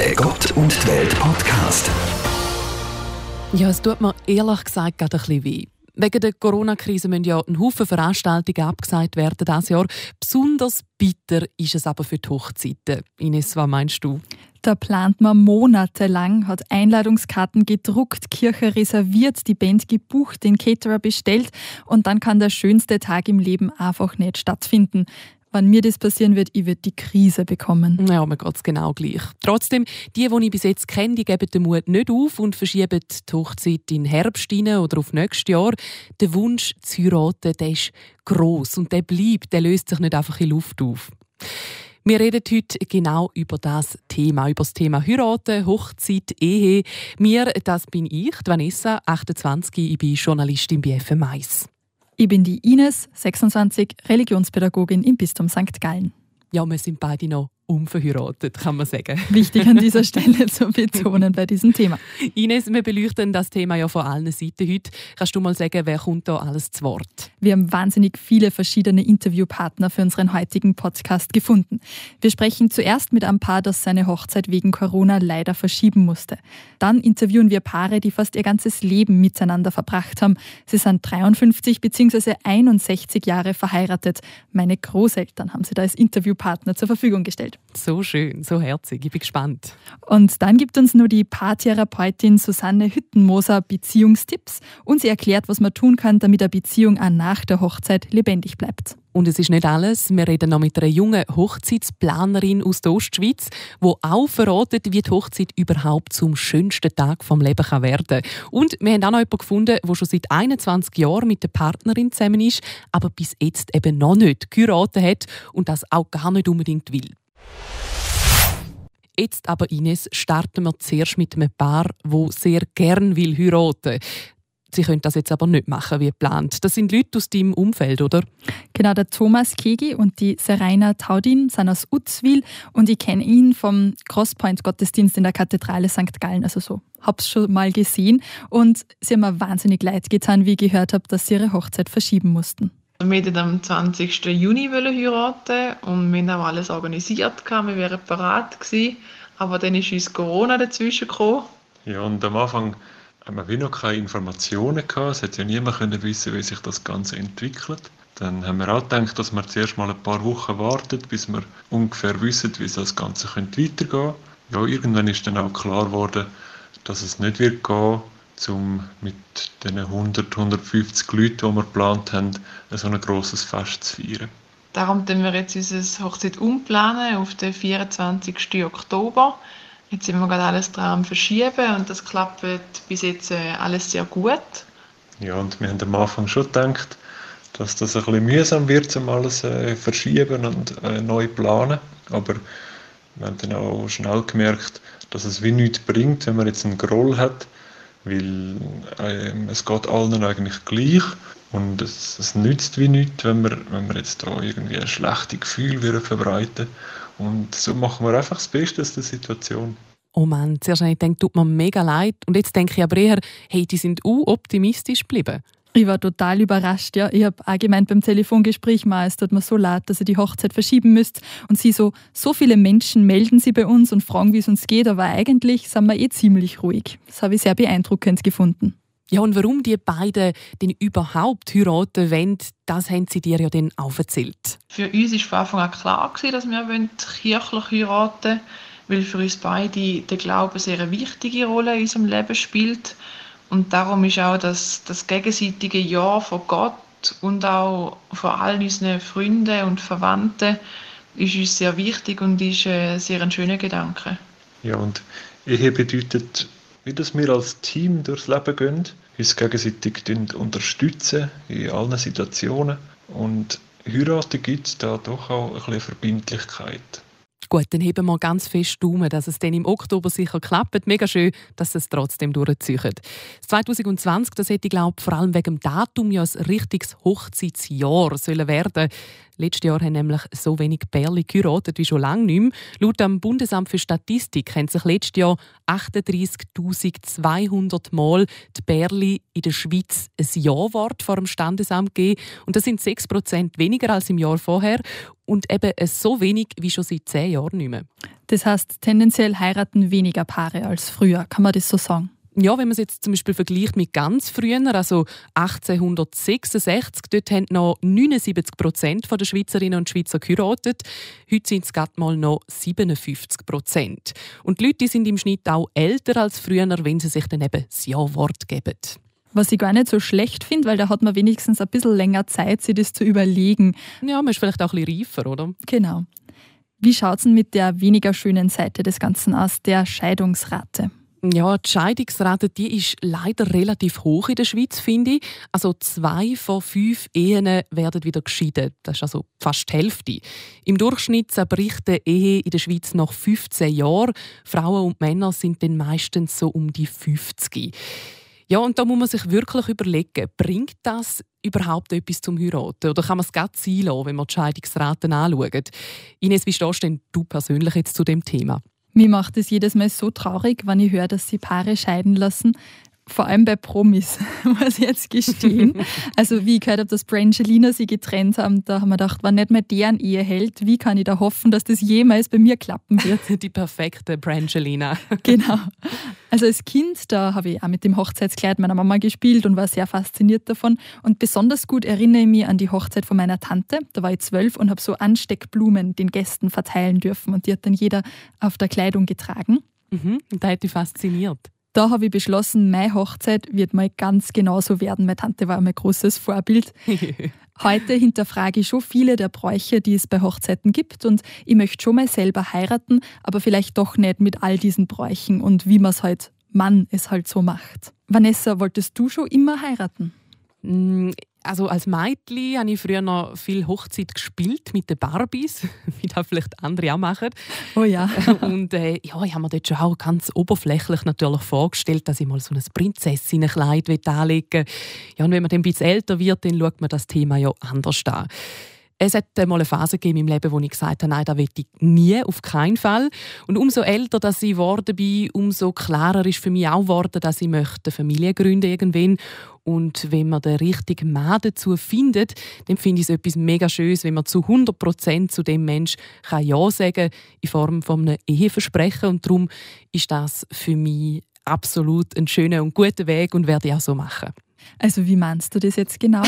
Der Gott und die Welt Podcast. Ja, es tut mir ehrlich gesagt gerade ein bisschen weh. Wegen der Corona-Krise müssen ja ein Haufen Veranstaltungen abgesagt werden dieses Jahr. Besonders bitter ist es aber für die Hochzeiten. Ines, was meinst du? Da plant man monatelang, hat Einladungskarten gedruckt, Kirche reserviert, die Band gebucht, den Caterer bestellt und dann kann der schönste Tag im Leben einfach nicht stattfinden. Wenn mir das passieren wird, ich werde die Krise bekommen. Ja, mir geht es genau gleich. Trotzdem, die, die ich bis jetzt kenne, die geben den Mut nicht auf und verschieben die Hochzeit in Herbst oder auf nächstes Jahr. Der Wunsch zu heiraten, der ist gross und der bleibt, der löst sich nicht einfach in Luft auf. Wir reden heute genau über das Thema, über das Thema Heiraten, Hochzeit, Ehe. Mir, das bin ich, Vanessa, 28, ich bin Journalistin bei FM1. Ich bin die Ines, 26, Religionspädagogin im Bistum St. Gallen. Ja, wir sind beide noch unverheiratet, kann man sagen. Wichtig an dieser Stelle zu betonen bei diesem Thema. Ines, wir beleuchten das Thema ja von allen Seiten heute. Kannst du mal sagen, wer kommt da alles zu Wort? Wir haben wahnsinnig viele verschiedene Interviewpartner für unseren heutigen Podcast gefunden. Wir sprechen zuerst mit einem Paar, das seine Hochzeit wegen Corona leider verschieben musste. Dann interviewen wir Paare, die fast ihr ganzes Leben miteinander verbracht haben. Sie sind 53 bzw. 61 Jahre verheiratet. Meine Großeltern haben sie da als Interviewpartner zur Verfügung gestellt. So schön, so herzig. Ich bin gespannt. Und dann gibt uns nur die Paartherapeutin Susanne Hüttenmoser Beziehungstipps und sie erklärt, was man tun kann, damit eine Beziehung auch nach der Hochzeit lebendig bleibt. Und es ist nicht alles. Wir reden noch mit einer jungen Hochzeitsplanerin aus der Ostschweiz, die auch verratet, wie die Hochzeit überhaupt zum schönsten Tag vom Leben kann werden Und wir haben auch noch jemanden gefunden, der schon seit 21 Jahren mit der Partnerin zusammen ist, aber bis jetzt eben noch nicht geheiratet hat und das auch gar nicht unbedingt will. Jetzt aber, Ines, starten wir zuerst mit einem Paar, wo sehr gern will heiraten. Sie können das jetzt aber nicht machen wie geplant. Das sind Leute aus deinem Umfeld, oder? Genau, der Thomas Kegi und die Serena Taudin sind aus Utzwil und ich kenne ihn vom Crosspoint-Gottesdienst in der Kathedrale St. Gallen, also so. Hab's schon mal gesehen und sie haben mir wahnsinnig leid getan, wie ich gehört habe, dass sie ihre Hochzeit verschieben mussten. Wir wollten am 20. Juni heiraten und wir haben auch alles organisiert, wir wären bereit gewesen, aber dann ist uns Corona dazwischen gekommen. Ja, und am Anfang haben wir noch keine Informationen gehabt, es hat ja niemand können wissen, wie sich das Ganze entwickelt. Dann haben wir auch gedacht, dass wir zuerst mal ein paar Wochen warten, bis wir ungefähr wissen, wie das Ganze weitergehen könnte. Ja, irgendwann ist dann auch klar geworden, dass es nicht wird gehen um mit den 100, 150 Leuten, die wir geplant haben, so ein grosses Fest zu feiern. Darum planen wir jetzt unsere Hochzeit umplanen auf den 24. Oktober. Jetzt sind wir gerade alles dran verschieben und das klappt bis jetzt äh, alles sehr gut. Ja, und wir haben am Anfang schon gedacht, dass das ein bisschen mühsam wird, um alles äh, verschieben und äh, neu planen. Aber wir haben dann auch schnell gemerkt, dass es wie nichts bringt, wenn man jetzt einen Groll hat, weil äh, es geht allen eigentlich gleich und es, es nützt wie nichts, wenn wir, wenn wir jetzt da irgendwie ein schlechtes Gefühl würden verbreiten und so machen wir einfach das Beste aus der Situation. Oh Mann, zuerst habe ich gedacht, tut mir mega leid und jetzt denke ich aber eher, hey, die sind u optimistisch geblieben. Ich war total überrascht, ja. Ich habe allgemein beim Telefongespräch mal, es tut mir so leid, dass ihr die Hochzeit verschieben müsst. Und sie so, so viele Menschen melden sie bei uns und fragen, wie es uns geht, aber eigentlich sind wir eh ziemlich ruhig. Das habe ich sehr beeindruckend gefunden. Ja, und warum die beiden denn überhaupt heiraten wollen, das haben sie dir ja dann auch erzählt. Für uns war von Anfang an klar, dass wir kirchlich heiraten wollen, weil für uns beide der Glaube eine sehr wichtige Rolle in unserem Leben spielt. Und darum ist auch das, das gegenseitige Ja von Gott und auch von all unseren Freunden und Verwandten ist uns sehr wichtig und ist ein sehr ein schöner Gedanke. Ja, und Ehe bedeutet, wie dass wir als Team durchs Leben gehen, uns gegenseitig unterstützen in allen Situationen. Und heiraten gibt da doch auch ein bisschen Verbindlichkeit. Gut, dann heben wir ganz fest Daumen, dass es dann im Oktober sicher klappt. Mega schön, dass es trotzdem durchzieht. 2020, das hätte ich glaube vor allem wegen dem Datum ja ein richtiges Hochzeitsjahr sollen werden. Letztes Jahr haben nämlich so wenig Bärli geheiratet wie schon lange nicht mehr. Laut dem Bundesamt für Statistik haben sich letztes Jahr 38.200 Mal die Bärli in der Schweiz ein Ja-Wort vor dem Standesamt gegeben. Und das sind 6% weniger als im Jahr vorher und eben so wenig wie schon seit zehn Jahren nicht mehr. Das heißt, tendenziell heiraten weniger Paare als früher, kann man das so sagen? Ja, wenn man es jetzt zum Beispiel vergleicht mit ganz früher, also 1866, dort haben noch 79 Prozent der Schweizerinnen und Schweizer geheiratet. Heute sind es gerade mal noch 57 Prozent. Und die Leute sind im Schnitt auch älter als früher, wenn sie sich dann eben das Ja-Wort geben. Was ich gar nicht so schlecht finde, weil da hat man wenigstens ein bisschen länger Zeit, sich das zu überlegen. Ja, man ist vielleicht auch ein bisschen reifer, oder? Genau. Wie schaut es denn mit der weniger schönen Seite des Ganzen aus, der Scheidungsrate? Ja, die Scheidungsrate die ist leider relativ hoch in der Schweiz, finde ich. Also zwei von fünf Ehen werden wieder geschieden. Das ist also fast die Hälfte. Im Durchschnitt zerbricht die Ehe in der Schweiz nach 15 Jahren. Frauen und Männer sind dann meistens so um die 50. Ja, und da muss man sich wirklich überlegen, bringt das überhaupt etwas zum Heiraten? Oder kann man es gerade sein lassen, wenn man die Scheidungsraten anschaut? Ines, wie stehst denn du persönlich jetzt zu dem Thema? Mir macht es jedes Mal so traurig, wenn ich höre, dass sie Paare scheiden lassen. Vor allem bei Promis, muss ich jetzt gestehen. also wie ich gehört habe, dass Brangelina sie getrennt haben, da haben wir gedacht, wenn nicht mehr deren Ehe hält, wie kann ich da hoffen, dass das jemals bei mir klappen wird? Die perfekte Brangelina. genau. Also als Kind, da habe ich auch mit dem Hochzeitskleid meiner Mama gespielt und war sehr fasziniert davon. Und besonders gut erinnere ich mich an die Hochzeit von meiner Tante. Da war ich zwölf und habe so Ansteckblumen den Gästen verteilen dürfen und die hat dann jeder auf der Kleidung getragen. Mhm, da hat die fasziniert. Da habe ich beschlossen, meine Hochzeit wird mal ganz genauso werden. Meine Tante war mein großes Vorbild. Heute hinterfrage ich schon viele der Bräuche, die es bei Hochzeiten gibt und ich möchte schon mal selber heiraten, aber vielleicht doch nicht mit all diesen Bräuchen und wie man es halt Mann es halt so macht. Vanessa, wolltest du schon immer heiraten? Also als Mädchen habe ich früher noch viel Hochzeit gespielt mit den Barbies, wie das vielleicht andere auch machen. Oh ja. Und äh, ja, ich habe mir dort schon auch ganz oberflächlich natürlich vorgestellt, dass ich mal so ein Prinzessinnenkleid anlegen will. Ja, und wenn man dann ein bisschen älter wird, dann schaut man das Thema ja anders an. Es hat mal eine Phase gegeben in meinem Leben, wo ich gesagt habe, nein, das will ich nie, auf keinen Fall. Und umso älter dass ich geworden bin, umso klarer ist für mich auch geworden, dass ich möchte eine Familie gründen irgendwann. Und wenn man den richtigen Mann dazu findet, dann finde ich es etwas mega Schönes, wenn man zu 100 Prozent zu dem Mensch kann Ja sagen in Form von einem Eheversprechen. Und darum ist das für mich absolut ein schöner und guter Weg und werde ich auch so machen. Also wie meinst du das jetzt genau?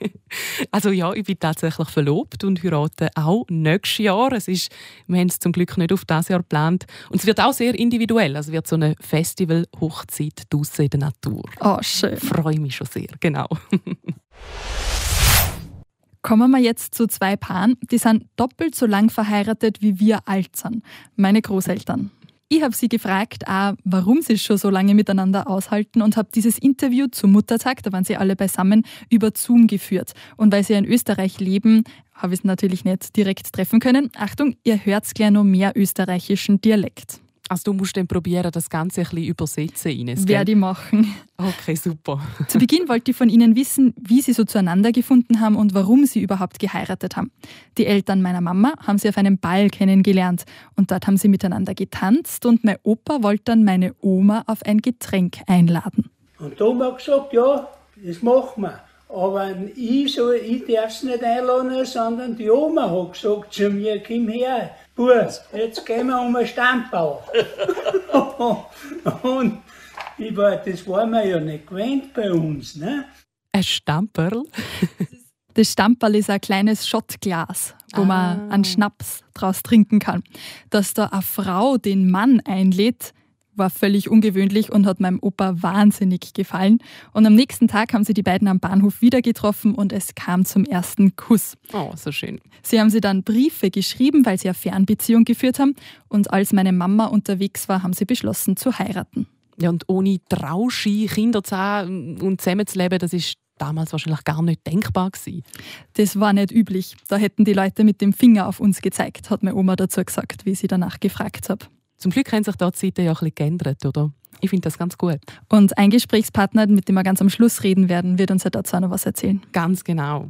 also ja, ich bin tatsächlich verlobt und heirate auch nächstes Jahr. Es ist, wir haben es zum Glück nicht auf das Jahr geplant. Und es wird auch sehr individuell. Also es wird so eine Festival-Hochzeit draußen in der Natur. Oh, schön. Ich freue mich schon sehr, genau. Kommen wir jetzt zu zwei Paaren, die sind doppelt so lang verheiratet, wie wir alt sind. Meine Großeltern. Ich habe sie gefragt, auch, warum sie schon so lange miteinander aushalten und habe dieses Interview zum Muttertag, da waren sie alle beisammen, über Zoom geführt. Und weil sie in Österreich leben, habe ich es natürlich nicht direkt treffen können. Achtung, ihr hört gleich noch mehr österreichischen Dialekt. Also du musst dann probieren, das Ganze ein bisschen übersetzen, Ines. Werde ich machen. Okay, super. Zu Beginn wollte ich von Ihnen wissen, wie Sie so zueinander gefunden haben und warum Sie überhaupt geheiratet haben. Die Eltern meiner Mama haben Sie auf einem Ball kennengelernt und dort haben Sie miteinander getanzt und mein Opa wollte dann meine Oma auf ein Getränk einladen. Und die Oma hat gesagt, ja, das machen wir. Aber ich, so, ich darf es nicht einladen, sondern die Oma hat gesagt zu mir, komm her, Bus, jetzt gehen wir um einen Stammbau. und ich war, das war mir ja nicht gewöhnt bei uns. Ne? Ein Stamperl? Das Stamperl ist ein kleines Schottglas, wo ah. man einen Schnaps draus trinken kann. Dass da eine Frau den Mann einlädt, war völlig ungewöhnlich und hat meinem Opa wahnsinnig gefallen. Und am nächsten Tag haben sie die beiden am Bahnhof wieder getroffen und es kam zum ersten Kuss. Oh, so schön. Sie haben sie dann Briefe geschrieben, weil sie eine Fernbeziehung geführt haben. Und als meine Mama unterwegs war, haben sie beschlossen zu heiraten. Ja, und ohne Trauschi, Kinder zu haben und zusammenzuleben, das ist damals wahrscheinlich gar nicht denkbar gewesen. Das war nicht üblich. Da hätten die Leute mit dem Finger auf uns gezeigt, hat meine Oma dazu gesagt, wie sie danach gefragt hat. Zum Glück haben sich da die Zeiten ja ein bisschen geändert, oder? Ich finde das ganz gut. Und ein Gesprächspartner, mit dem wir ganz am Schluss reden werden, wird uns ja dazu noch was erzählen. Ganz genau.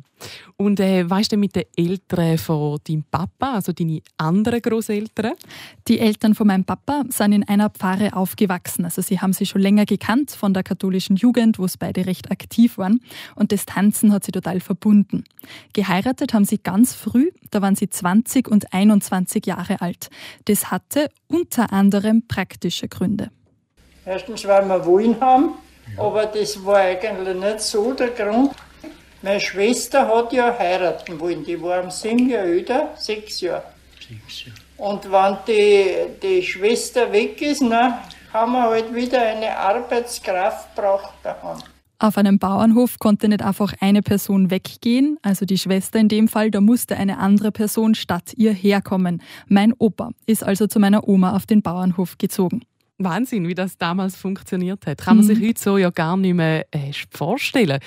Und äh, weißt du mit den Eltern von deinem Papa, also deine anderen Großeltern? Die Eltern von meinem Papa sind in einer Pfarre aufgewachsen. Also sie haben sie schon länger gekannt von der katholischen Jugend, wo es beide recht aktiv waren. Und das Tanzen hat sie total verbunden. Geheiratet haben sie ganz früh, da waren sie 20 und 21 Jahre alt. Das hatte unter anderem praktische Gründe. Erstens, weil wir wollen haben, aber das war eigentlich nicht so der Grund. Meine Schwester hat ja heiraten wollen, die war um sieben Jahre älter, sechs Jahre. Sechs Jahre. Und wenn die, die Schwester weg ist, na, haben wir halt wieder eine Arbeitskraft braucht daheim. Auf einem Bauernhof konnte nicht einfach eine Person weggehen, also die Schwester in dem Fall, da musste eine andere Person statt ihr herkommen. Mein Opa ist also zu meiner Oma auf den Bauernhof gezogen. Wahnsinn, wie das damals funktioniert hat. Kann man sich mhm. heute so ja gar nicht mehr äh, vorstellen.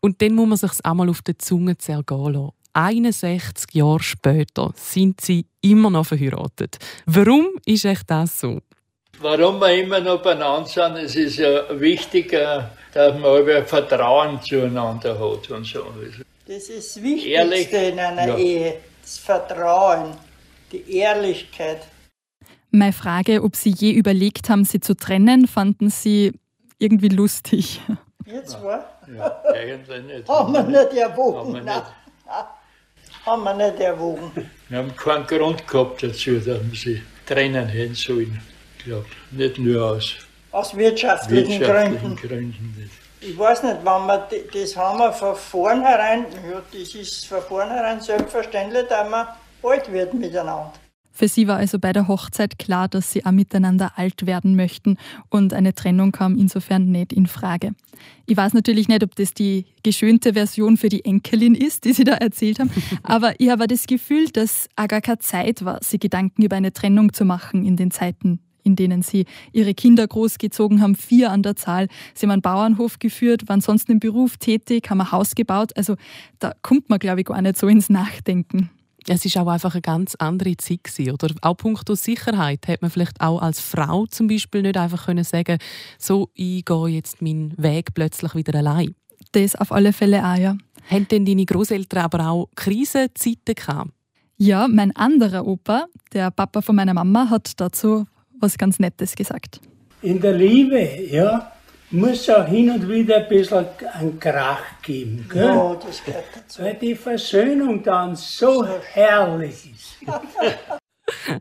Und dann muss man sich auch mal auf der Zunge zergehen lassen. 61 Jahre später sind sie immer noch verheiratet. Warum ist echt das so? Warum wir immer noch beieinander sind, es ist ja wichtig, äh, dass man ein Vertrauen zueinander hat und so. Das ist das Wichtigste Ehrlich, in einer ja. Ehe, das Vertrauen, die Ehrlichkeit. Meine Frage, ob Sie je überlegt haben, sie zu trennen, fanden Sie irgendwie lustig. Jetzt war? Ja, eigentlich nicht. Haben wir nicht erwogen. Haben wir nicht, haben wir nicht erwogen. Wir haben keinen Grund gehabt dazu, dass wir sie trennen hätten sollen. Ich glaube, nicht nur aus, aus wirtschaftlichen, wirtschaftlichen Gründen. Gründen. Ich weiß nicht, wenn wir das haben wir von vornherein, ja, das ist von vornherein selbstverständlich, dass man alt wird miteinander. Für sie war also bei der Hochzeit klar, dass sie auch miteinander alt werden möchten und eine Trennung kam insofern nicht in Frage. Ich weiß natürlich nicht, ob das die geschönte Version für die Enkelin ist, die sie da erzählt haben, aber ich habe das Gefühl, dass auch gar keine Zeit war, sich Gedanken über eine Trennung zu machen in den Zeiten, in denen sie ihre Kinder großgezogen haben, vier an der Zahl. Sie haben einen Bauernhof geführt, waren sonst im Beruf tätig, haben ein Haus gebaut. Also da kommt man, glaube ich, gar nicht so ins Nachdenken. Es ist auch einfach eine ganz andere Zeit gewesen, oder auch punkto Sicherheit hat man vielleicht auch als Frau zum Beispiel nicht einfach können sagen, so ich gehe jetzt meinen Weg plötzlich wieder allein. Das auf alle Fälle auch, ja. Haben denn deine Großeltern aber auch Krisenzeiten gehabt? Ja, mein anderer Opa, der Papa von meiner Mama, hat dazu was ganz Nettes gesagt. In der Liebe, ja, muss auch hin und wieder ein bisschen einen Krach geben. Gell? Ja, das gehört dazu. Weil die Versöhnung dann so herrlich ist.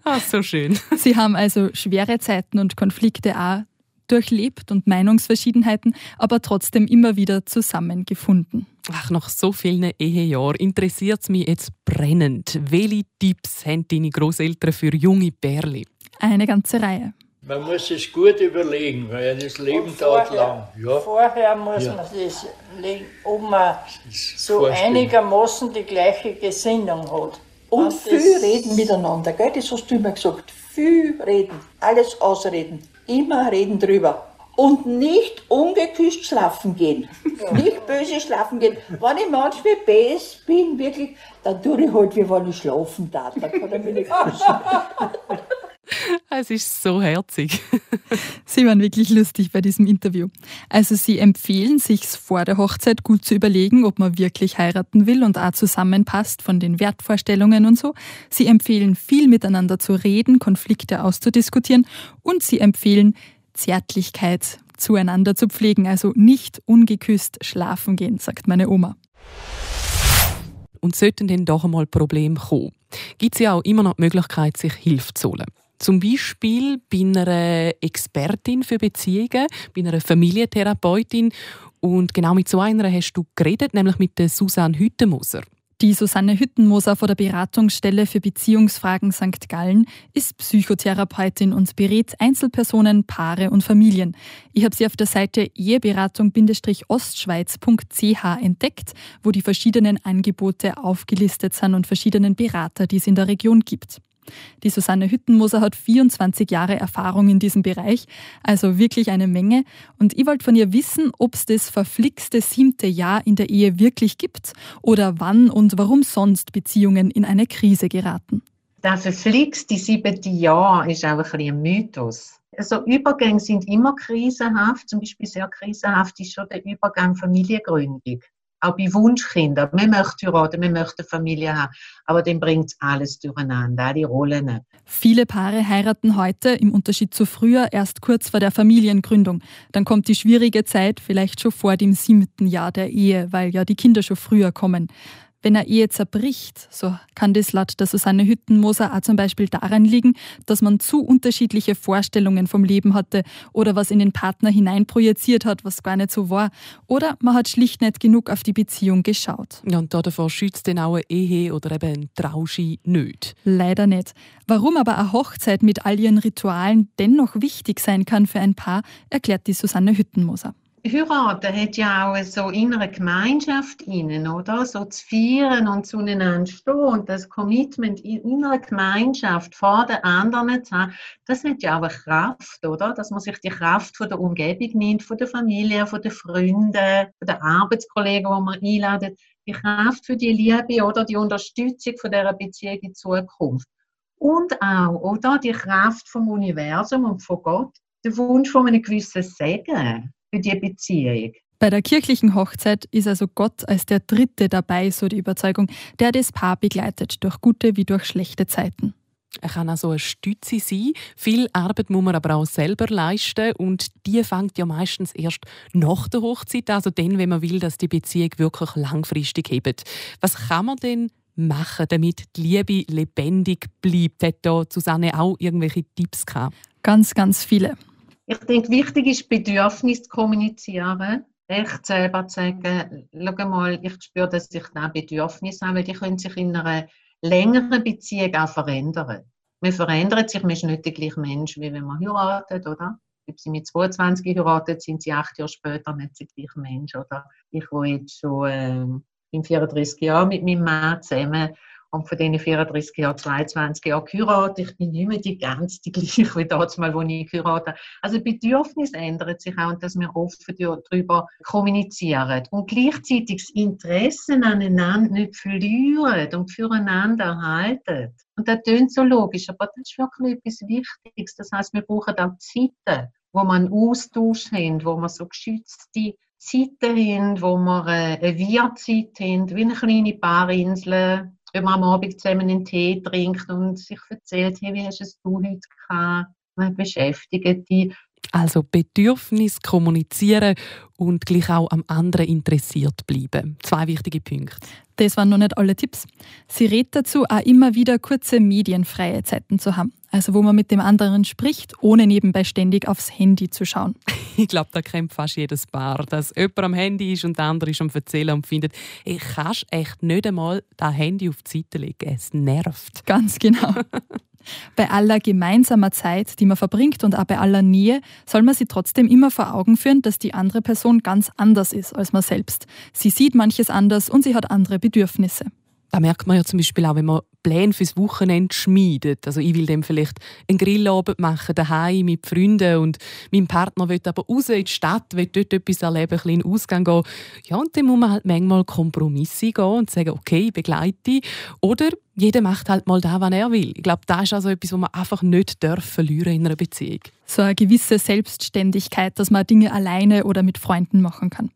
Ach, so schön. Sie haben also schwere Zeiten und Konflikte auch durchlebt und Meinungsverschiedenheiten, aber trotzdem immer wieder zusammengefunden. Ach, nach so vielen Ehejahren interessiert es mich jetzt brennend. Welche Tipps haben deine Großeltern für junge Bärli? Eine ganze Reihe. Man muss es gut überlegen, weil das Leben dauert lang. Ja. Vorher muss ja. man das legen, ob man so einigermaßen die gleiche Gesinnung hat. Und, Und viel reden miteinander, gell? das hast du immer gesagt. Viel reden, alles ausreden, immer reden drüber. Und nicht ungeküsst schlafen gehen. Ja. Nicht böse schlafen gehen. Wenn ich manchmal böse bin, wirklich, dann tue ich halt, wie wenn ich schlafen darf. Dann kann ich mich nicht küssen. Es ist so herzig. Sie waren wirklich lustig bei diesem Interview. Also Sie empfehlen, sich vor der Hochzeit gut zu überlegen, ob man wirklich heiraten will und auch zusammenpasst von den Wertvorstellungen und so. Sie empfehlen, viel miteinander zu reden, Konflikte auszudiskutieren und Sie empfehlen, Zärtlichkeit zueinander zu pflegen, also nicht ungeküsst schlafen gehen, sagt meine Oma. Und sollten denn doch einmal Probleme kommen, gibt es ja auch immer noch die Möglichkeit, sich Hilfe zu holen. Zum Beispiel bei einer Expertin für Beziehungen, bei einer Familientherapeutin. Und genau mit so einer hast du geredet, nämlich mit der Susanne Hüttenmoser. Die Susanne Hüttenmoser von der Beratungsstelle für Beziehungsfragen St. Gallen ist Psychotherapeutin und berät Einzelpersonen, Paare und Familien. Ich habe sie auf der Seite eheberatung-ostschweiz.ch entdeckt, wo die verschiedenen Angebote aufgelistet sind und verschiedenen Berater, die es in der Region gibt. Die Susanne Hüttenmoser hat 24 Jahre Erfahrung in diesem Bereich, also wirklich eine Menge. Und ich wollte von ihr wissen, ob es das verflixte siebte Jahr in der Ehe wirklich gibt oder wann und warum sonst Beziehungen in eine Krise geraten. Das verflixte siebte Jahr ist auch ein, ein Mythos. Also Übergänge sind immer krisenhaft. Zum Beispiel sehr krisenhaft ist schon der Übergang Familiengründung. Auch bei Wunschkindern. Man möchte heiraten, man möchte eine Familie haben. Aber dann bringt es alles durcheinander, all die Rollen. Viele Paare heiraten heute, im Unterschied zu früher, erst kurz vor der Familiengründung. Dann kommt die schwierige Zeit, vielleicht schon vor dem siebten Jahr der Ehe, weil ja die Kinder schon früher kommen. Wenn eine Ehe zerbricht, so kann das laut der Susanne Hüttenmoser auch zum Beispiel daran liegen, dass man zu unterschiedliche Vorstellungen vom Leben hatte oder was in den Partner hineinprojiziert hat, was gar nicht so war. Oder man hat schlicht nicht genug auf die Beziehung geschaut. Ja, und davor schützt dann auch eine Ehe oder eben ein Trauschein nicht. Leider nicht. Warum aber eine Hochzeit mit all ihren Ritualen dennoch wichtig sein kann für ein Paar, erklärt die Susanne Hüttenmoser. Heiraten hat ja auch so innere Gemeinschaft innen, oder? So zu feiern und zueinander stehen und das Commitment in innerer Gemeinschaft vor den anderen zu haben, das hat ja auch eine Kraft, oder? Dass man sich die Kraft von der Umgebung nimmt, von der Familie, von den Freunden, von den Arbeitskollegen, die man einladet, die Kraft für die Liebe oder die Unterstützung von dieser Beziehung in Zukunft. Und auch, oder? Die Kraft vom Universum und von Gott, der Wunsch von einem gewissen Segen für die Beziehung. Bei der kirchlichen Hochzeit ist also Gott als der Dritte dabei, so die Überzeugung, der das Paar begleitet, durch gute wie durch schlechte Zeiten. Er kann also eine Stütze sein. Viel Arbeit muss man aber auch selber leisten und die fängt ja meistens erst nach der Hochzeit, also dann, wenn man will, dass die Beziehung wirklich langfristig hebt. Was kann man denn machen, damit die Liebe lebendig bleibt? Hat da Susanne auch irgendwelche Tipps gehabt? Ganz, ganz viele. Ich denke, wichtig ist, Bedürfnis zu kommunizieren. Echt selber zu sagen, schau mal, ich spüre, dass ich da Bedürfnis habe, weil die können sich in einer längeren Beziehung auch verändern. Man verändert sich, man ist nicht der gleiche Mensch, wie wenn man heiratet, oder? Ob sie mit 22 heiratet, sind sie acht Jahre später nicht der gleiche Mensch, oder? Ich, wo jetzt schon äh, in 34 Jahren mit meinem Mann zusammen und von diesen 34 Jahren, 22 Jahre geheiratet. Ich bin nicht mehr die ganz die gleiche wie damals mal, als ich geheiratet habe. Also Bedürfnis ändert sich auch und dass wir offen darüber kommunizieren. Und gleichzeitig das Interesse aneinander nicht verlieren und füreinander halten. Und das klingt so logisch, aber das ist wirklich etwas Wichtiges. Das heißt, wir brauchen auch Zeiten, wo man Austausch haben, wo man so geschützte Zeiten haben, wo wir eine Wir-Zeit haben, wie eine kleine Paarinsel, wenn man am Abend zusammen einen Tee trinkt und sich erzählt, hey, wie hast du heute gehabt? Man beschäftigt die. Also Bedürfnis kommunizieren und gleich auch am anderen interessiert bleiben. Zwei wichtige Punkte. Das waren noch nicht alle Tipps. Sie rät dazu, auch immer wieder kurze medienfreie Zeiten zu haben. Also wo man mit dem anderen spricht, ohne nebenbei ständig aufs Handy zu schauen. Ich glaube, da kennt fast jedes Paar, dass jemand am Handy ist und der andere ist am Erzählen und findet, ich kann echt nicht einmal das Handy auf die Seite legen. Es nervt. Ganz genau. Bei aller gemeinsamer Zeit, die man verbringt und auch bei aller Nähe, soll man sich trotzdem immer vor Augen führen, dass die andere Person ganz anders ist als man selbst. Sie sieht manches anders und sie hat andere Bedürfnisse. Da merkt man ja zum Beispiel auch, wenn man Pläne fürs Wochenende schmiedet. Also ich will dem vielleicht einen Grillabend machen, daheim mit Freunden und mein Partner will aber raus in die Stadt, will dort etwas erleben, ein in den Ausgang gehen. Ja, und dann muss man halt manchmal Kompromisse gehen und sagen, okay, ich begleite. Oder jeder macht halt mal da, was er will. Ich glaube, das ist also etwas, was man einfach nicht darf verlieren in einer Beziehung. So eine gewisse Selbstständigkeit, dass man Dinge alleine oder mit Freunden machen kann.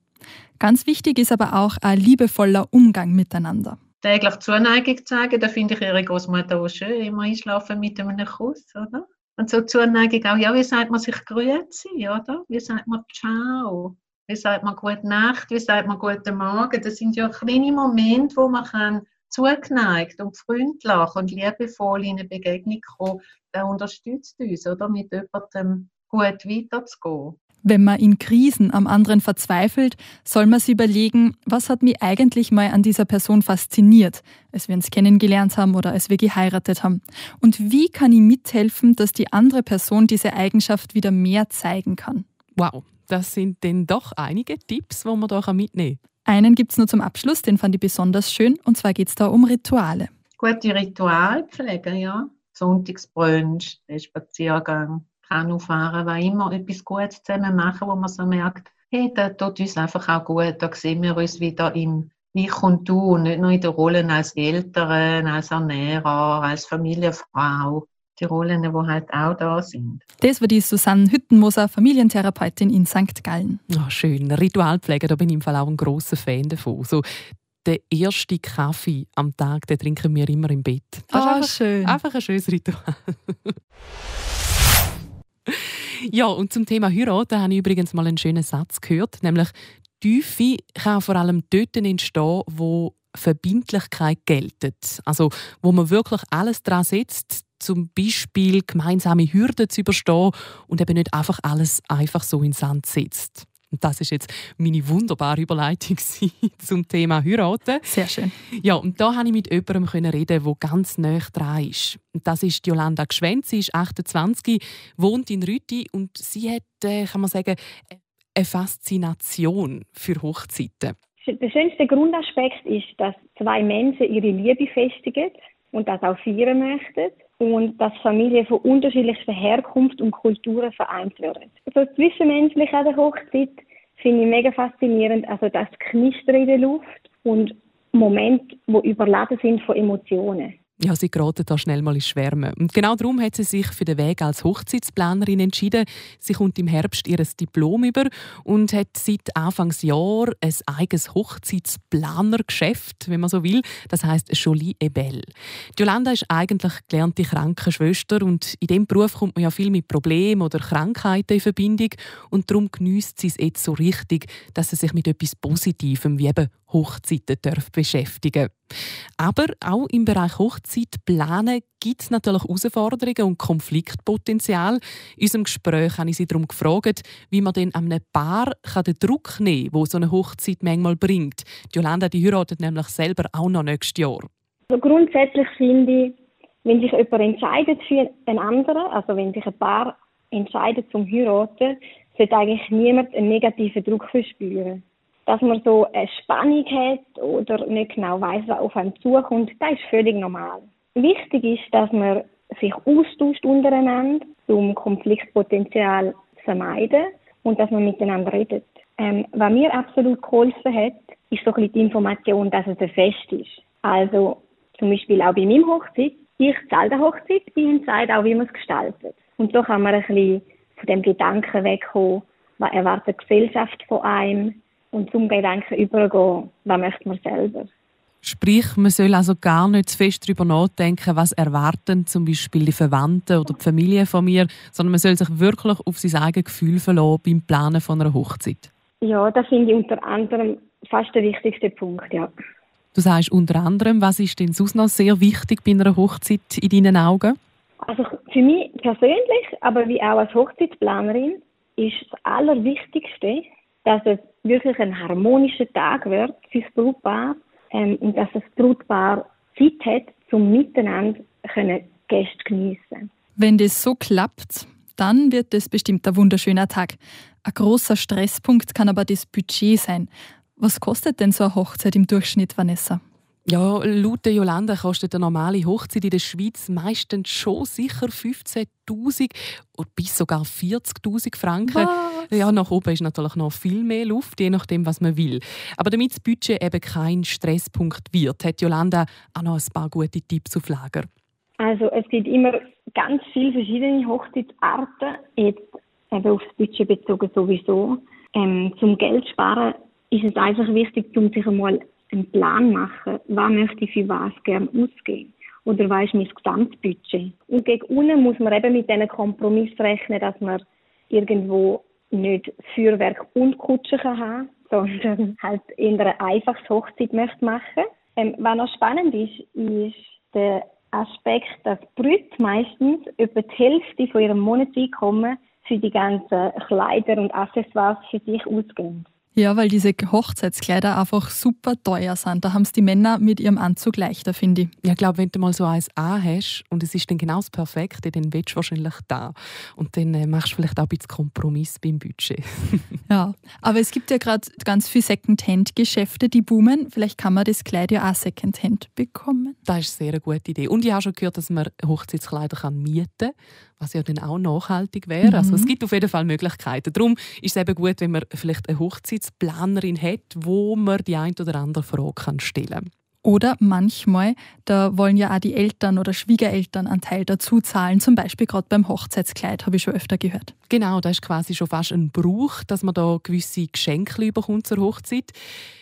Ganz wichtig ist aber auch ein liebevoller Umgang miteinander täglich Zuneigung zeigen. Da finde ich ihre Großmutter auch schön, immer einschlafen mit einem Kuss, oder? Und so Zuneigung auch, ja, wie sagt man sich Grüezi, oder? Wie sagt man Ciao? Wie sagt man Gute Nacht? Wie sagt man Guten Morgen? Das sind ja kleine Momente, wo man kann zugeneigt und freundlich und liebevoll in eine Begegnung kommen. Der unterstützt uns, oder? Mit jemandem gut weiterzugehen. Wenn man in Krisen am anderen verzweifelt, soll man sich überlegen, was hat mich eigentlich mal an dieser Person fasziniert, als wir uns kennengelernt haben oder als wir geheiratet haben. Und wie kann ich mithelfen, dass die andere Person diese Eigenschaft wieder mehr zeigen kann? Wow, das sind denn doch einige Tipps, wo man da mitnehmen kann. Einen gibt es nur zum Abschluss, den fand ich besonders schön, und zwar geht es da um Rituale. Gute Ritualpflege, ja. Sonntagsbrunch, der Spaziergang, Kanufahren, war immer etwas Gutes zusammen machen, wo man so merkt, hey, das tut uns einfach auch gut, da sehen wir uns wieder im Ich und Du, nicht nur in der Rolle als Eltern, als Ernährer, als Familienfrau. die Rollen, die halt auch da sind. Das war die Susanne Hüttenmoser, Familientherapeutin in St. Gallen. Oh, schön. Ritualpflege, da bin ich im Fall auch ein grosser Fan davon. So, den ersten Kaffee am Tag, den trinken wir immer im Bett. Das oh, ist einfach, schön. einfach ein schönes Ritual. ja, und zum Thema Heiraten habe ich übrigens mal einen schönen Satz gehört, nämlich Tiefe kann vor allem dort entstehen, wo Verbindlichkeit geltet. Also wo man wirklich alles daran setzt, zum Beispiel gemeinsame Hürden zu überstehen und eben nicht einfach alles einfach so in den Sand setzt. Und das ist jetzt meine wunderbare Überleitung zum Thema Heiraten. Sehr schön. Ja, und da konnte ich mit jemandem reden, der ganz nah dran ist. Und das ist Jolanda Gschwenz, sie ist 28, wohnt in Rüti und sie hat, äh, kann man sagen, eine Faszination für Hochzeiten. Der schönste Grundaspekt ist, dass zwei Menschen ihre Liebe festigen und das auch feiern möchten und dass Familien von unterschiedlichster Herkunft und Kulturen vereint werden. So zwischenmenschlich an der Hochzeit finde ich mega faszinierend, also das Knistern in der Luft und Momente, wo überladen sind von Emotionen. Ja, sie geraten da schnell mal ins Schwärmen. Und genau darum hat sie sich für den Weg als Hochzeitsplanerin entschieden. Sie kommt im Herbst ihr Diplom über und hat seit Anfangsjahr ein eigenes Hochzeitsplanergeschäft, wenn man so will. Das heißt Jolie et Belle. Jolanda ist eigentlich gelernte Krankenschwester und in diesem Beruf kommt man ja viel mit Problemen oder Krankheiten in Verbindung und darum genießt sie es jetzt so richtig, dass sie sich mit etwas Positivem wie eben Hochzeiten darf beschäftigen Aber auch im Bereich Hochzeitplanen gibt es natürlich Herausforderungen und Konfliktpotenzial. In unserem Gespräch habe ich sie darum gefragt, wie man denn einem Paar den Druck nehmen kann, den so eine Hochzeit manchmal bringt. Die Jolanda die heiratet nämlich selber auch noch nächstes Jahr. Also grundsätzlich finde ich, wenn sich jemand entscheidet für einen anderen, also wenn sich ein Paar entscheidet zum Heiraten, sollte eigentlich niemand einen negativen Druck verspüren dass man so eine Spannung hat oder nicht genau weiß, was auf einem zukommt, das ist völlig normal. Wichtig ist, dass man sich austauscht untereinander, um Konfliktpotenzial zu vermeiden und dass man miteinander redet. Ähm, was mir absolut geholfen hat, ist so ein bisschen die Information, dass es ein Fest ist. Also zum Beispiel auch bei meinem Hochzeit. Ich zahle die Hochzeit, ich entscheide auch, wie man es gestaltet. Und so kann man ein bisschen von dem Gedanken wegkommen, was erwartet die Gesellschaft von einem, und zum Gedanken übergehen, was möchte man selber. Sprich, man soll also gar nicht zu fest darüber nachdenken, was erwarten zum Beispiel die Verwandten oder die Familie von mir, sondern man soll sich wirklich auf sein eigenes Gefühl verlassen beim Planen von einer Hochzeit. Ja, das finde ich unter anderem fast der wichtigste Punkt, ja. Du sagst unter anderem, was ist denn sonst noch sehr wichtig bei einer Hochzeit in deinen Augen? Also für mich persönlich, aber wie auch als Hochzeitsplanerin, ist das Allerwichtigste, dass es wirklich ein harmonischer Tag wird für das Brutpaar ähm, und dass das Brutpaar Zeit hat, zum Miteinander können Gäste geniessen. Wenn das so klappt, dann wird es bestimmt ein wunderschöner Tag. Ein großer Stresspunkt kann aber das Budget sein. Was kostet denn so eine Hochzeit im Durchschnitt, Vanessa? Ja, laut Jolanda kostet eine normale Hochzeit in der Schweiz meistens schon sicher 15.000 oder bis sogar 40.000 Franken. Was? Ja, nach oben ist natürlich noch viel mehr Luft, je nachdem, was man will. Aber damit das Budget eben kein Stresspunkt wird, hat Jolanda auch noch ein paar gute Tipps auf Lager. Also es gibt immer ganz viele verschiedene Hochzeitsarten, jetzt eben aufs Budget bezogen sowieso. Ähm, zum Geld sparen ist es einfach wichtig, um sich einmal einen Plan machen, was möchte ich für was gerne ausgeben. Oder was ist mein Gesamtbudget? Und gegen unten muss man eben mit diesen Kompromiss rechnen, dass man irgendwo nicht Feuerwerk und Kutsche kann haben, sondern halt in einer einfachen Hochzeit möchte machen. Ähm, was noch spannend ist, ist der Aspekt, dass Brüte meistens etwa die Hälfte von ihrem Monatseinkommen für die ganzen Kleider und Accessoires für sich ausgeben. Ja, weil diese Hochzeitskleider einfach super teuer sind. Da haben es die Männer mit ihrem Anzug leichter, finde ich. Ja, ich glaube, wenn du mal so eins hast und es ist dann genau das Perfekte, dann willst du wahrscheinlich da. Und dann äh, machst du vielleicht auch ein bisschen Kompromiss beim Budget. ja, aber es gibt ja gerade ganz viele Second-Hand-Geschäfte, die boomen. Vielleicht kann man das Kleid ja auch Second-Hand bekommen. Das ist eine sehr gute Idee. Und ich habe schon gehört, dass man Hochzeitskleider kann mieten kann was ja dann auch nachhaltig wäre. Mhm. Also es gibt auf jeden Fall Möglichkeiten. Darum ist es eben gut, wenn man vielleicht eine Hochzeitsplanerin hat, wo man die ein oder andere Frage kann stellen kann. Oder manchmal, da wollen ja auch die Eltern oder Schwiegereltern einen Teil dazu zahlen, zum Beispiel gerade beim Hochzeitskleid, habe ich schon öfter gehört. Genau, das ist quasi schon fast ein Brauch, dass man da gewisse Geschenke bekommt zur Hochzeit.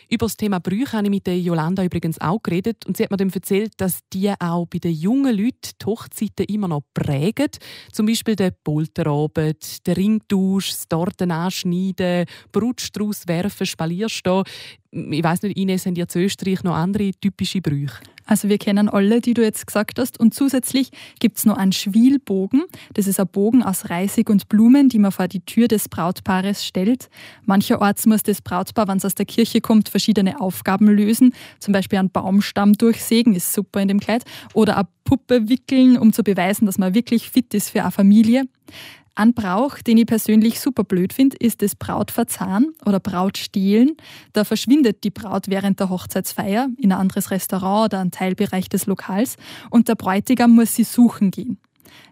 Über das Thema Brüche habe ich mit Jolanda übrigens auch geredet und sie hat mir dann erzählt, dass die auch bei den jungen Leuten die Hochzeiten immer noch prägen. Zum Beispiel der Polterabend, der Ringtausch, das Torten anschneiden, Brutstrauß werfen, Spalierstehen. Ich weiss nicht, Ines, haben ihr zu Österreich noch andere typische Brüche? Also wir kennen alle, die du jetzt gesagt hast. Und zusätzlich gibt es noch einen Schwielbogen. Das ist ein Bogen aus Reisig und Blumen, die man vor die Tür des Brautpaares stellt. Mancherorts muss das Brautpaar, wenn es aus der Kirche kommt, verschiedene Aufgaben lösen. Zum Beispiel einen Baumstamm durchsägen, ist super in dem Kleid. Oder eine Puppe wickeln, um zu beweisen, dass man wirklich fit ist für eine Familie. Ein Brauch, den ich persönlich super blöd finde, ist das Brautverzahn oder Brautstehlen. Da verschwindet die Braut während der Hochzeitsfeier in ein anderes Restaurant oder einen Teilbereich des Lokals und der Bräutigam muss sie suchen gehen.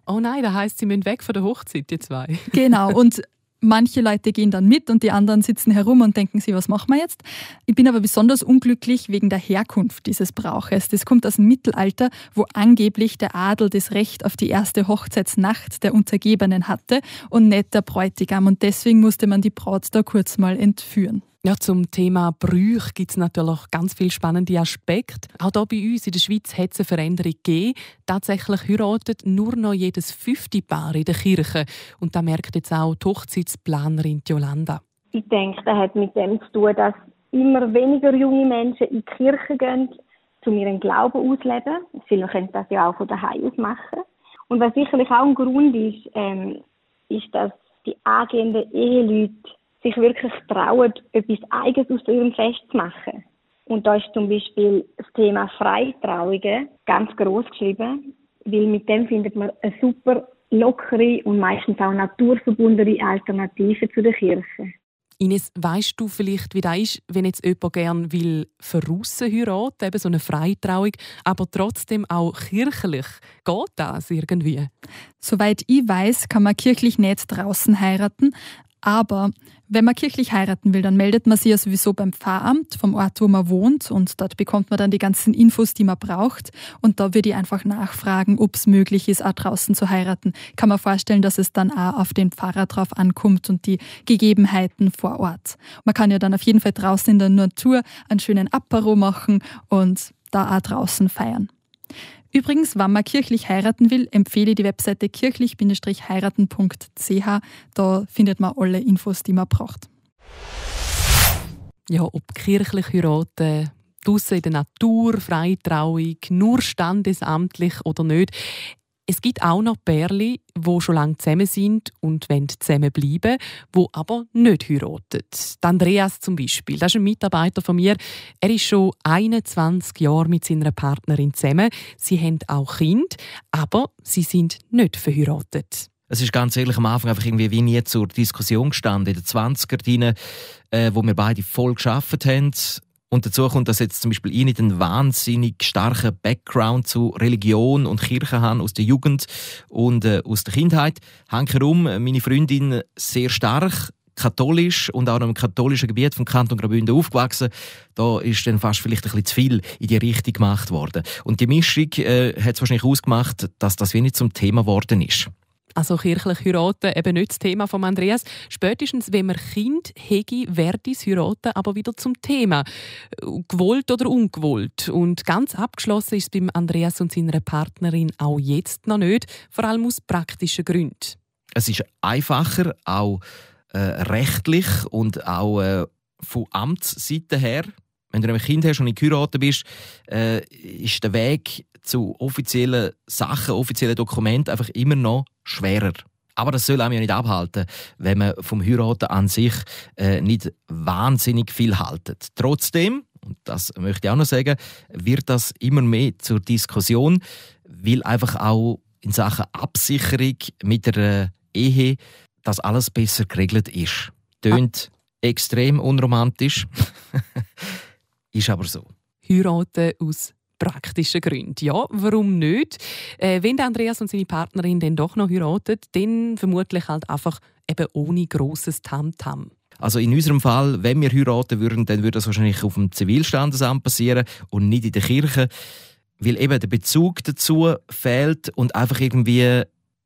Oh nein, da heißt sie müssen weg von der Hochzeit, die zwei. Genau, und Manche Leute gehen dann mit und die anderen sitzen herum und denken sich, was machen wir jetzt? Ich bin aber besonders unglücklich wegen der Herkunft dieses Brauches. Das kommt aus dem Mittelalter, wo angeblich der Adel das Recht auf die erste Hochzeitsnacht der Untergebenen hatte und nicht der Bräutigam. Und deswegen musste man die Braut da kurz mal entführen. Ja, zum Thema Brüche gibt es natürlich ganz viele spannende Aspekte. Auch hier bei uns in der Schweiz hat es eine Veränderung gegeben. Tatsächlich heiratet nur noch jedes fünfte Paar in der Kirche. Und da merkt jetzt auch die Hochzeitsplanerin Jolanda. Ich denke, das hat mit dem zu tun, dass immer weniger junge Menschen in die Kirche gehen, um ihren Glauben auszuleben. Viele können das ja auch von daheim aus machen. Und was sicherlich auch ein Grund ist, ähm, ist, dass die angehenden Eheleute sich wirklich trauen, etwas Eigenes aus ihrem Fest zu machen. Und da ist zum Beispiel das Thema Freitrauungen ganz groß geschrieben, weil mit dem findet man eine super lockere und meistens auch naturverbundene Alternative zu der Kirche. Ines, weißt du vielleicht, wie das ist, wenn jetzt jemand gerne will verrussen heiraten, eben so eine Freitrauung, aber trotzdem auch kirchlich? Geht das irgendwie? Soweit ich weiß, kann man kirchlich nicht draußen heiraten, aber wenn man kirchlich heiraten will, dann meldet man sich ja sowieso beim Pfarramt vom Ort, wo man wohnt und dort bekommt man dann die ganzen Infos, die man braucht. Und da würde ich einfach nachfragen, ob es möglich ist, auch draußen zu heiraten. Kann man vorstellen, dass es dann auch auf den Pfarrer drauf ankommt und die Gegebenheiten vor Ort. Man kann ja dann auf jeden Fall draußen in der Natur einen schönen Apero machen und da auch draußen feiern. Übrigens, wenn man kirchlich heiraten will, empfehle ich die Webseite kirchlich-heiraten.ch. Da findet man alle Infos, die man braucht. Ja, ob kirchlich heiraten, draussen in der Natur, Freitrauung, nur standesamtlich oder nicht. Es gibt auch noch Pärchen, die schon lange zusammen sind und zusammen bleiben die aber nicht heiraten. Andreas zum Beispiel, das ist ein Mitarbeiter von mir. Er ist schon 21 Jahre mit seiner Partnerin zusammen. Sie haben auch Kind, aber sie sind nicht verheiratet. Es ist ganz ehrlich am Anfang einfach irgendwie wie nie zur Diskussion gestanden. In den 20er, äh, wo wir beide voll geschafft haben und dazu kommt, dass jetzt zum Beispiel ich nicht einen wahnsinnig starken Background zu Religion und Kirche habe aus der Jugend und äh, aus der Kindheit. Hankerum, meine Freundin sehr stark katholisch und auch im katholischen Gebiet vom Kanton Graubünden aufgewachsen. Da ist dann fast vielleicht ein bisschen zu viel in die Richtung gemacht worden. Und die Mischung äh, hat es wahrscheinlich ausgemacht, dass das wenig zum Thema geworden ist. Also kirchlich heiraten, eben nicht das Thema von Andreas. Spätestens, wenn man Kind hege, wird das Heiraten aber wieder zum Thema. Gewollt oder ungewollt. Und ganz abgeschlossen ist es beim Andreas und seiner Partnerin auch jetzt noch nicht, vor allem aus praktischen Gründen. Es ist einfacher, auch äh, rechtlich und auch äh, von Amtsseite her. Wenn du ein Kind hast und nicht geheiratet bist, äh, ist der Weg zu offiziellen Sachen, offiziellen Dokumenten einfach immer noch schwerer. Aber das soll einem ja nicht abhalten, wenn man vom Heiraten an sich äh, nicht wahnsinnig viel haltet. Trotzdem, und das möchte ich auch noch sagen, wird das immer mehr zur Diskussion, weil einfach auch in Sachen Absicherung mit der Ehe das alles besser geregelt ist. Tönt ah. extrem unromantisch, ist aber so. Heiraten aus praktischen Gründen. Ja, warum nicht? Äh, wenn Andreas und seine Partnerin dann doch noch heiraten, dann vermutlich halt einfach eben ohne grosses Tamtam. -Tam. Also in unserem Fall, wenn wir heiraten würden, dann würde das wahrscheinlich auf dem Zivilstandesamt passieren und nicht in der Kirche, weil eben der Bezug dazu fehlt und einfach irgendwie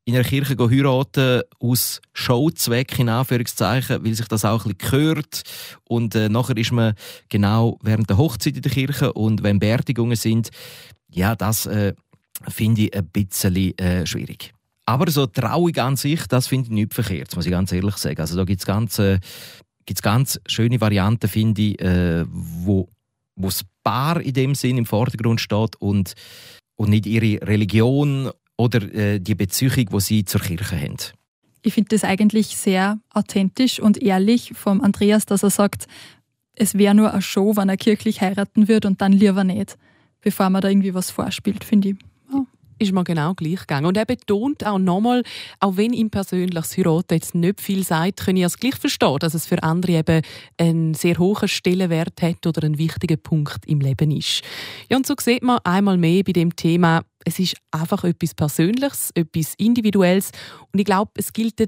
in einer Kirche heiraten aus Showzweck in Anführungszeichen, weil sich das auch ein bisschen gehört. Und äh, nachher ist man genau während der Hochzeit in der Kirche und wenn Beerdigungen sind, ja, das äh, finde ich ein bisschen äh, schwierig. Aber so Trauung an sich, das finde ich nicht verkehrt, muss ich ganz ehrlich sagen. Also da gibt es ganz, äh, ganz schöne Varianten, finde ich, äh, wo, wo das Paar in dem Sinn im Vordergrund steht und, und nicht ihre Religion oder äh, die Beziehung, die sie zur Kirche haben. Ich finde das eigentlich sehr authentisch und ehrlich vom Andreas, dass er sagt, es wäre nur eine Show, wenn er kirchlich heiraten würde und dann lieber nicht, bevor man da irgendwie was vorspielt, finde ich. Ist mir genau gleich gegangen. Und er betont auch nochmal, auch wenn ihm persönlich das Heiraten jetzt nicht viel sagt, kann ich es gleich verstehen, dass es für andere eben einen sehr hohen Stellenwert hat oder ein wichtiger Punkt im Leben ist. Ja, und so sieht man einmal mehr bei dem Thema, es ist einfach etwas Persönliches, etwas Individuelles. Und ich glaube, es gilt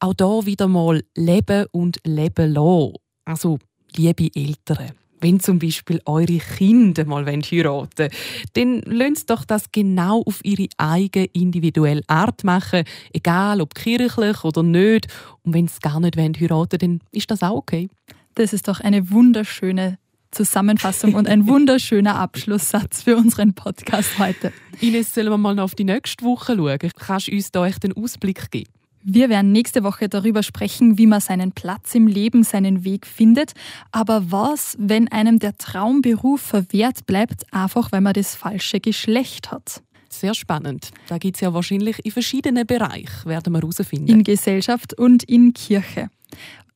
auch da wieder mal Leben und Leben lassen. Also, liebe Eltern, wenn zum Beispiel eure Kinder mal heiraten wollen, dann lasst doch das genau auf ihre eigene individuelle Art machen, egal ob kirchlich oder nicht. Und wenn sie gar nicht heiraten wollen, dann ist das auch okay. Das ist doch eine wunderschöne Zusammenfassung und ein wunderschöner Abschlusssatz für unseren Podcast heute. Ines, sollen wir mal noch auf die nächste Woche schauen? Kannst du uns da echt einen Ausblick geben? Wir werden nächste Woche darüber sprechen, wie man seinen Platz im Leben, seinen Weg findet. Aber was, wenn einem der Traumberuf verwehrt bleibt, einfach weil man das falsche Geschlecht hat? Sehr spannend. Da gibt es ja wahrscheinlich in verschiedenen Bereichen, werden wir herausfinden. In Gesellschaft und in Kirche.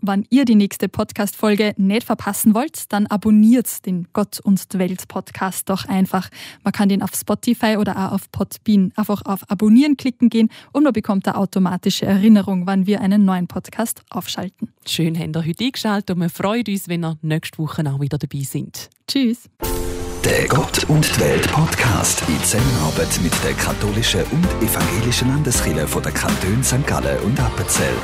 Wenn ihr die nächste Podcast-Folge nicht verpassen wollt, dann abonniert den Gott und die Welt Podcast doch einfach. Man kann den auf Spotify oder auch auf Podbean einfach auf Abonnieren klicken gehen und man bekommt eine automatische Erinnerung, wann wir einen neuen Podcast aufschalten. Schön, habt ihr heute eingeschaltet und wir freuen uns, wenn ihr nächste Woche auch wieder dabei sind. Tschüss. Der Gott und die Welt Podcast in Zusammenarbeit mit der katholischen und evangelischen Landeskirche von der Kantone St. Gallen und Appenzell.